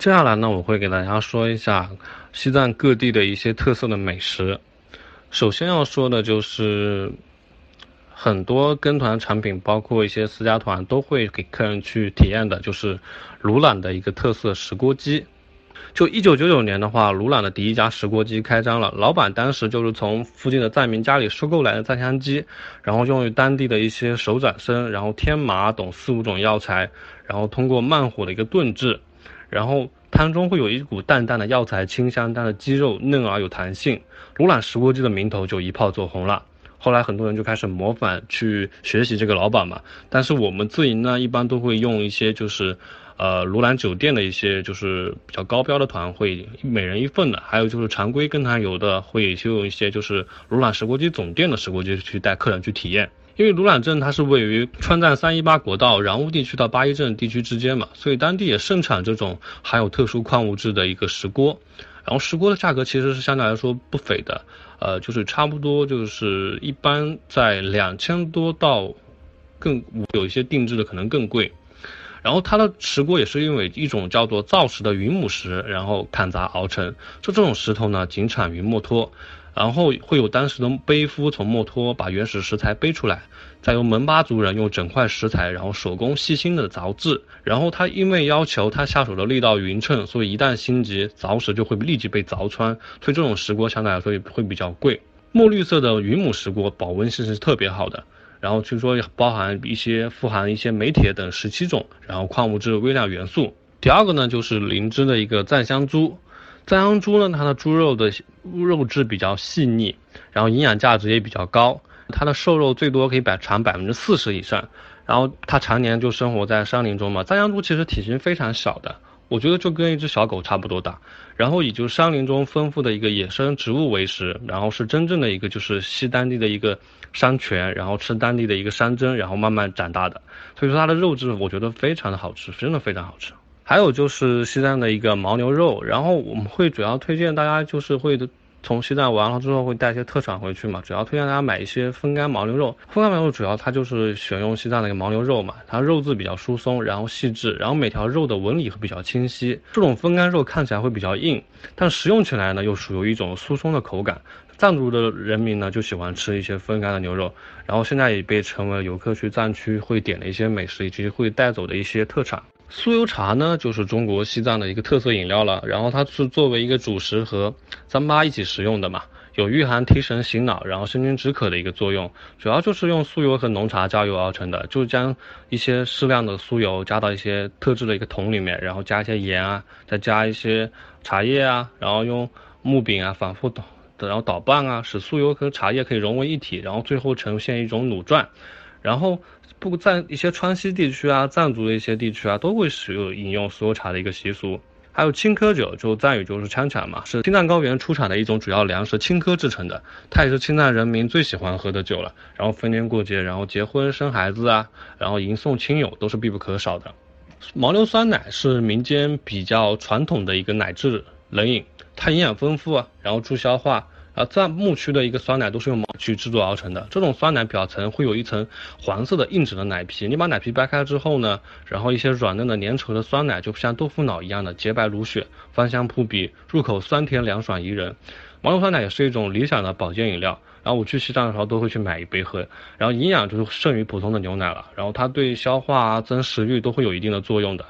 接下来呢，我会给大家说一下西藏各地的一些特色的美食。首先要说的就是很多跟团产品，包括一些私家团都会给客人去体验的，就是鲁朗的一个特色石锅鸡。就一九九九年的话，鲁朗的第一家石锅鸡开张了。老板当时就是从附近的藏民家里收购来的藏香鸡，然后用于当地的一些手掌参，然后天麻等四五种药材，然后通过慢火的一个炖制，然后汤中会有一股淡淡的药材清香，但是鸡肉嫩而有弹性。鲁朗石锅鸡的名头就一炮走红了。后来很多人就开始模仿去学习这个老板嘛。但是我们自营呢，一般都会用一些就是。呃，卢兰酒店的一些就是比较高标的团会每人一份的，还有就是常规跟团游的会就用一些就是卢兰石锅鸡总店的石锅鸡去带客人去体验。因为鲁朗镇它是位于川藏三一八国道然乌地区到八一镇地区之间嘛，所以当地也盛产这种含有特殊矿物质的一个石锅。然后石锅的价格其实是相对来说不菲的，呃，就是差不多就是一般在两千多到更有一些定制的可能更贵。然后它的石锅也是因为一种叫做造石的云母石，然后砍砸熬成。就这种石头呢，仅产于墨脱，然后会有当时的背夫从墨脱把原始石材背出来，再由门巴族人用整块石材，然后手工细心的凿制。然后他因为要求他下手的力道匀称，所以一旦心急，凿石就会立即被凿穿。所以这种石锅相对来说会比较贵。墨绿色的云母石锅保温性是特别好的。然后据说包含一些富含一些镁、铁等十七种，然后矿物质微量元素。第二个呢，就是灵芝的一个藏香珠。藏香猪呢，它的猪肉的肉质比较细腻，然后营养价值也比较高。它的瘦肉最多可以百长百分之四十以上。然后它常年就生活在山林中嘛。藏香猪其实体型非常小的，我觉得就跟一只小狗差不多大。然后以就山林中丰富的一个野生植物为食，然后是真正的一个就是西当地的一个。山泉，然后吃当地的一个山珍，然后慢慢长大的，所以说它的肉质我觉得非常的好吃，真的非常好吃。还有就是西藏的一个牦牛肉，然后我们会主要推荐大家就是会从西藏完了之后会带一些特产回去嘛，主要推荐大家买一些风干牦牛肉。风干牦牛肉主要它就是选用西藏的一个牦牛肉嘛，它肉质比较疏松，然后细致，然后每条肉的纹理会比较清晰。这种风干肉看起来会比较硬，但食用起来呢又属于一种疏松的口感。藏族的人民呢就喜欢吃一些风干的牛肉，然后现在也被成为游客去藏区会点的一些美食以及会带走的一些特产。酥油茶呢就是中国西藏的一个特色饮料了，然后它是作为一个主食和糌粑一起食用的嘛，有御寒提神醒脑，然后生津止渴的一个作用。主要就是用酥油和浓茶加油而成的，就是将一些适量的酥油加到一些特制的一个桶里面，然后加一些盐啊，再加一些茶叶啊，然后用木柄啊反复捣。然后捣拌啊，使酥油和茶叶可以融为一体，然后最后呈现一种乳状。然后不在一些川西地区啊、藏族的一些地区啊，都会使用饮用酥油茶的一个习俗。还有青稞酒，就藏语就是羌茶嘛，是青藏高原出产的一种主要粮食青稞制成的，它也是青藏人民最喜欢喝的酒了。然后逢年过节，然后结婚生孩子啊，然后迎送亲友都是必不可少的。牦牛酸奶是民间比较传统的一个奶制冷饮。它营养丰富啊，然后助消化。啊，藏牧区的一个酸奶都是用牦去制作而成的。这种酸奶表层会有一层黄色的硬质的奶皮，你把奶皮掰开之后呢，然后一些软嫩的粘稠的酸奶就像豆腐脑一样的洁白如雪，芳香扑鼻，入口酸甜凉爽宜人。牦牛酸奶也是一种理想的保健饮料。然后我去西藏的时候都会去买一杯喝，然后营养就是胜于普通的牛奶了。然后它对消化啊、增食欲都会有一定的作用的。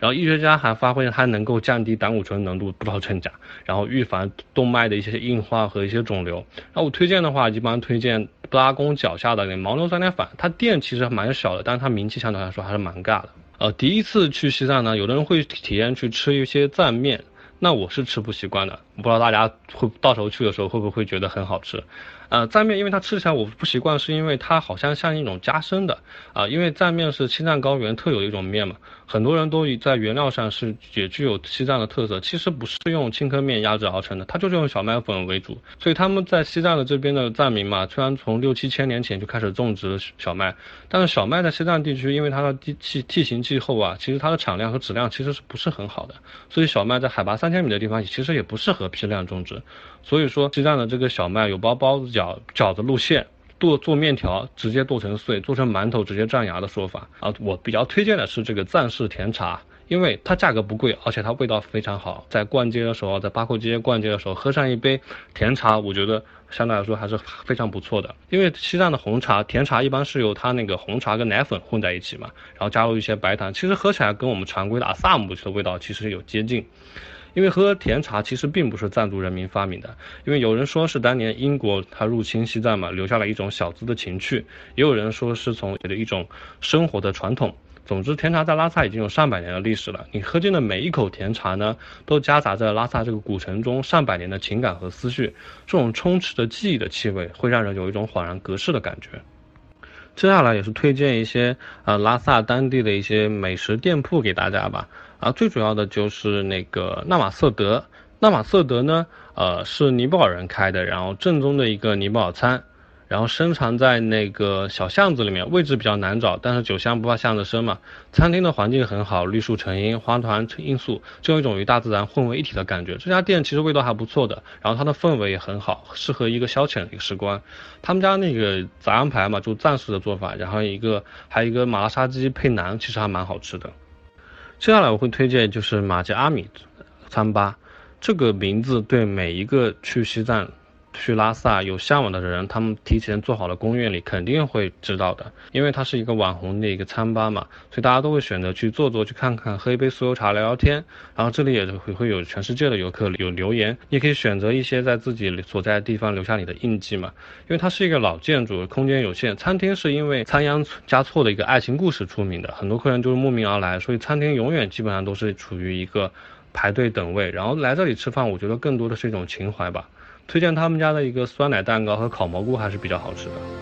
然后医学家还发挥它能够降低胆固醇浓度，不知道真假。然后预防动脉的一些硬化和一些肿瘤。那我推荐的话，一般推荐布拉宫脚下的那牦牛酸奶粉，它店其实蛮小的，但是它名气相对来说还是蛮尬的。呃，第一次去西藏呢，有的人会体验去吃一些藏面，那我是吃不习惯的。不知道大家会到时候去的时候会不会觉得很好吃？呃，藏面因为它吃起来我不习惯，是因为它好像像一种加生的啊，因为藏面是青藏高原特有的一种面嘛，很多人都在原料上是也具有西藏的特色，其实不是用青稞面压制而成的，它就是用小麦粉为主，所以他们在西藏的这边的藏民嘛，虽然从六七千年前就开始种植小麦，但是小麦在西藏地区，因为它的地气地形气候啊，其实它的产量和质量其实是不是很好的，所以小麦在海拔三千米的地方其实也不适合批量种植，所以说西藏的这个小麦有包包子饺。饺子路线剁做面条，直接剁成碎，做成馒头直接蘸牙的说法啊。我比较推荐的是这个藏式甜茶，因为它价格不贵，而且它味道非常好。在逛街的时候，在八廓街逛街的时候，喝上一杯甜茶，我觉得相对来说还是非常不错的。因为西藏的红茶，甜茶一般是由它那个红茶跟奶粉混在一起嘛，然后加入一些白糖，其实喝起来跟我们常规的阿萨姆的味道其实有接近。因为喝甜茶其实并不是藏族人民发明的，因为有人说是当年英国他入侵西藏嘛，留下了一种小资的情趣，也有人说是从的一种生活的传统。总之，甜茶在拉萨已经有上百年的历史了。你喝进的每一口甜茶呢，都夹杂在拉萨这个古城中上百年的情感和思绪，这种充斥着记忆的气味，会让人有一种恍然隔世的感觉。接下来也是推荐一些呃拉萨当地的一些美食店铺给大家吧。啊，最主要的就是那个纳马瑟德。纳马瑟德呢，呃，是尼泊尔人开的，然后正宗的一个尼泊尔餐，然后深藏在那个小巷子里面，位置比较难找，但是酒香不怕巷子深嘛。餐厅的环境很好，绿树成荫，花团成罂粟，就有一种与大自然混为一体的感觉。这家店其实味道还不错的，然后它的氛围也很好，适合一个消遣的一个时光。他们家那个杂羊排嘛，就藏式的做法，然后一个还有一个麻辣沙鸡配馕，其实还蛮好吃的。接下来我会推荐就是马吉阿米餐吧，这个名字对每一个去西藏。去拉萨有向往的人，他们提前做好了攻略里肯定会知道的，因为它是一个网红的一个餐吧嘛，所以大家都会选择去坐坐，去看看，喝一杯酥油茶，聊聊天。然后这里也会会有全世界的游客有留言，你可以选择一些在自己所在的地方留下你的印记嘛，因为它是一个老建筑，空间有限。餐厅是因为仓央嘉措的一个爱情故事出名的，很多客人就是慕名而来，所以餐厅永远基本上都是处于一个排队等位。然后来这里吃饭，我觉得更多的是一种情怀吧。推荐他们家的一个酸奶蛋糕和烤蘑菇还是比较好吃的。